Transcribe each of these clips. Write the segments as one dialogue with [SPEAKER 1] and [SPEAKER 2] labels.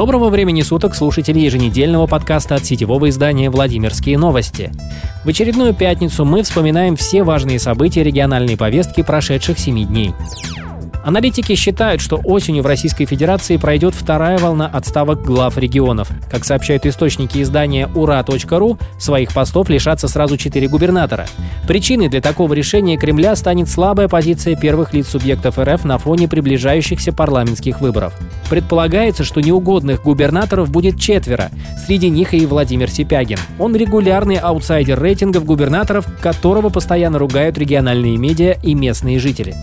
[SPEAKER 1] Доброго времени суток, слушатели еженедельного подкаста от сетевого издания «Владимирские новости». В очередную пятницу мы вспоминаем все важные события региональной повестки прошедших семи дней. Аналитики считают, что осенью в Российской Федерации пройдет вторая волна отставок глав регионов. Как сообщают источники издания ура.ру, своих постов лишатся сразу четыре губернатора. Причиной для такого решения Кремля станет слабая позиция первых лиц субъектов РФ на фоне приближающихся парламентских выборов. Предполагается, что неугодных губернаторов будет четверо. Среди них и Владимир Сипягин. Он регулярный аутсайдер рейтингов губернаторов, которого постоянно ругают региональные медиа и местные жители.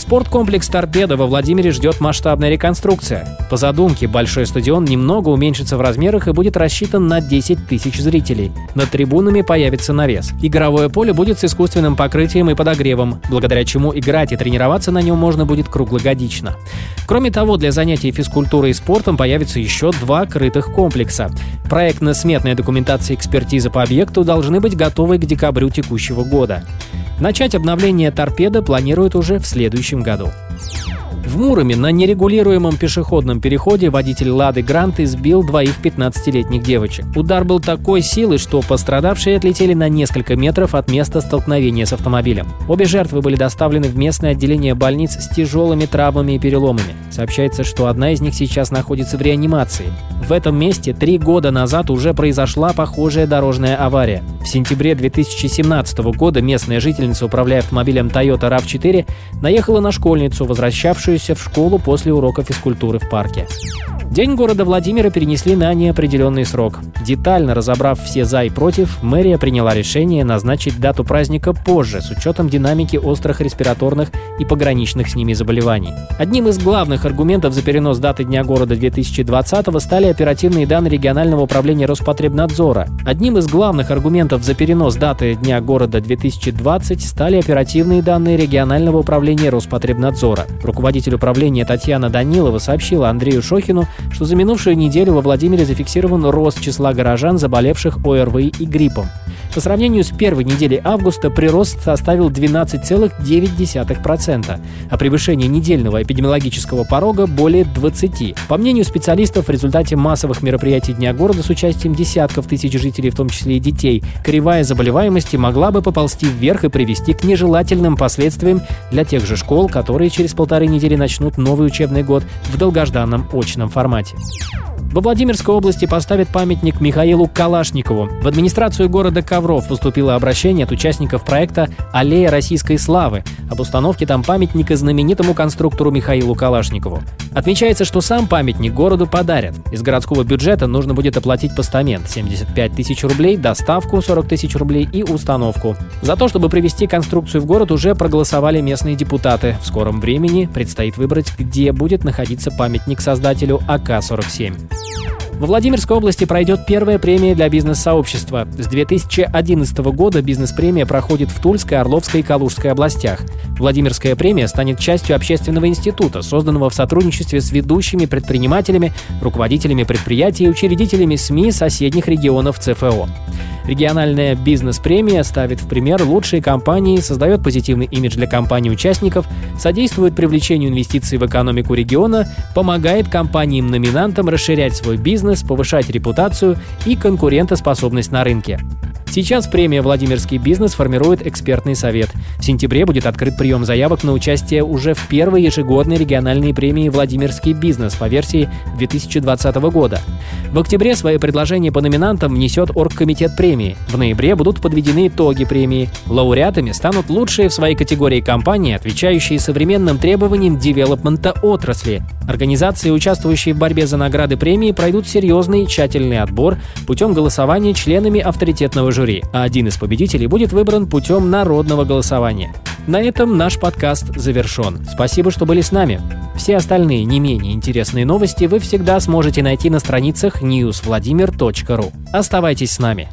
[SPEAKER 1] Спорткомплекс «Торпедо» во Владимире ждет масштабная реконструкция. По задумке, большой стадион немного уменьшится в размерах и будет рассчитан на 10 тысяч зрителей. Над трибунами появится навес. Игровое поле будет с искусственным покрытием и подогревом, благодаря чему играть и тренироваться на нем можно будет круглогодично. Кроме того, для занятий физкультурой и спортом появится еще два крытых комплекса. Проектно-сметная документация и экспертиза по объекту должны быть готовы к декабрю текущего года. Начать обновление торпеда планируют уже в следующем году. В Муроме на нерегулируемом пешеходном переходе водитель «Лады Грант» избил двоих 15-летних девочек. Удар был такой силы, что пострадавшие отлетели на несколько метров от места столкновения с автомобилем. Обе жертвы были доставлены в местное отделение больниц с тяжелыми травмами и переломами. Сообщается, что одна из них сейчас находится в реанимации. В этом месте три года назад уже произошла похожая дорожная авария. В сентябре 2017 года местная жительница, управляя автомобилем Toyota RAV4, наехала на школьницу, возвращавшуюся в школу после урока физкультуры в парке. День города Владимира перенесли на неопределенный срок. Детально разобрав все «за» и «против», мэрия приняла решение назначить дату праздника позже, с учетом динамики острых респираторных и пограничных с ними заболеваний. Одним из главных аргументов за перенос даты Дня города 2020 стали оперативные данные регионального управления Роспотребнадзора. Одним из главных аргументов за перенос даты Дня города 2020 стали оперативные данные регионального управления Роспотребнадзора. Руководитель управления Татьяна Данилова сообщила Андрею Шохину, что за минувшую неделю во Владимире зафиксирован рост числа горожан, заболевших ОРВИ и гриппом. По сравнению с первой неделей августа прирост составил 12,9%, а превышение недельного эпидемиологического порога более 20. По мнению специалистов, в результате массовых мероприятий Дня города с участием десятков тысяч жителей, в том числе и детей, кривая заболеваемости могла бы поползти вверх и привести к нежелательным последствиям для тех же школ, которые через полторы недели начнут новый учебный год в долгожданном очном формате. Во Владимирской области поставят памятник Михаилу Калашникову. В администрацию города Ковров поступило обращение от участников проекта «Аллея российской славы» об установке там памятника знаменитому конструктору Михаилу Калашникову. Отмечается, что сам памятник городу подарят. Из городского бюджета нужно будет оплатить постамент 75 тысяч рублей, доставку 40 тысяч рублей и установку. За то, чтобы привести конструкцию в город, уже проголосовали местные депутаты. В скором времени предстоит выбрать, где будет находиться памятник создателю АК-47. Во Владимирской области пройдет первая премия для бизнес-сообщества. С 2011 года бизнес-премия проходит в Тульской, Орловской и Калужской областях. Владимирская премия станет частью общественного института, созданного в сотрудничестве с ведущими предпринимателями, руководителями предприятий и учредителями СМИ соседних регионов ЦФО. Региональная бизнес-премия ставит в пример лучшие компании, создает позитивный имидж для компаний-участников, содействует привлечению инвестиций в экономику региона, помогает компаниям-номинантам расширять свой бизнес, повышать репутацию и конкурентоспособность на рынке. Сейчас премия «Владимирский бизнес» формирует экспертный совет. В сентябре будет открыт прием заявок на участие уже в первой ежегодной региональной премии «Владимирский бизнес» по версии 2020 года. В октябре свои предложения по номинантам внесет оргкомитет премии. В ноябре будут подведены итоги премии. Лауреатами станут лучшие в своей категории компании, отвечающие современным требованиям девелопмента отрасли. Организации, участвующие в борьбе за награды премии, пройдут серьезный тщательный отбор путем голосования членами авторитетного жюри, а один из победителей будет выбран путем народного голосования. На этом наш подкаст завершен. Спасибо, что были с нами. Все остальные не менее интересные новости вы всегда сможете найти на страницах newsvladimir.ru. Оставайтесь с нами.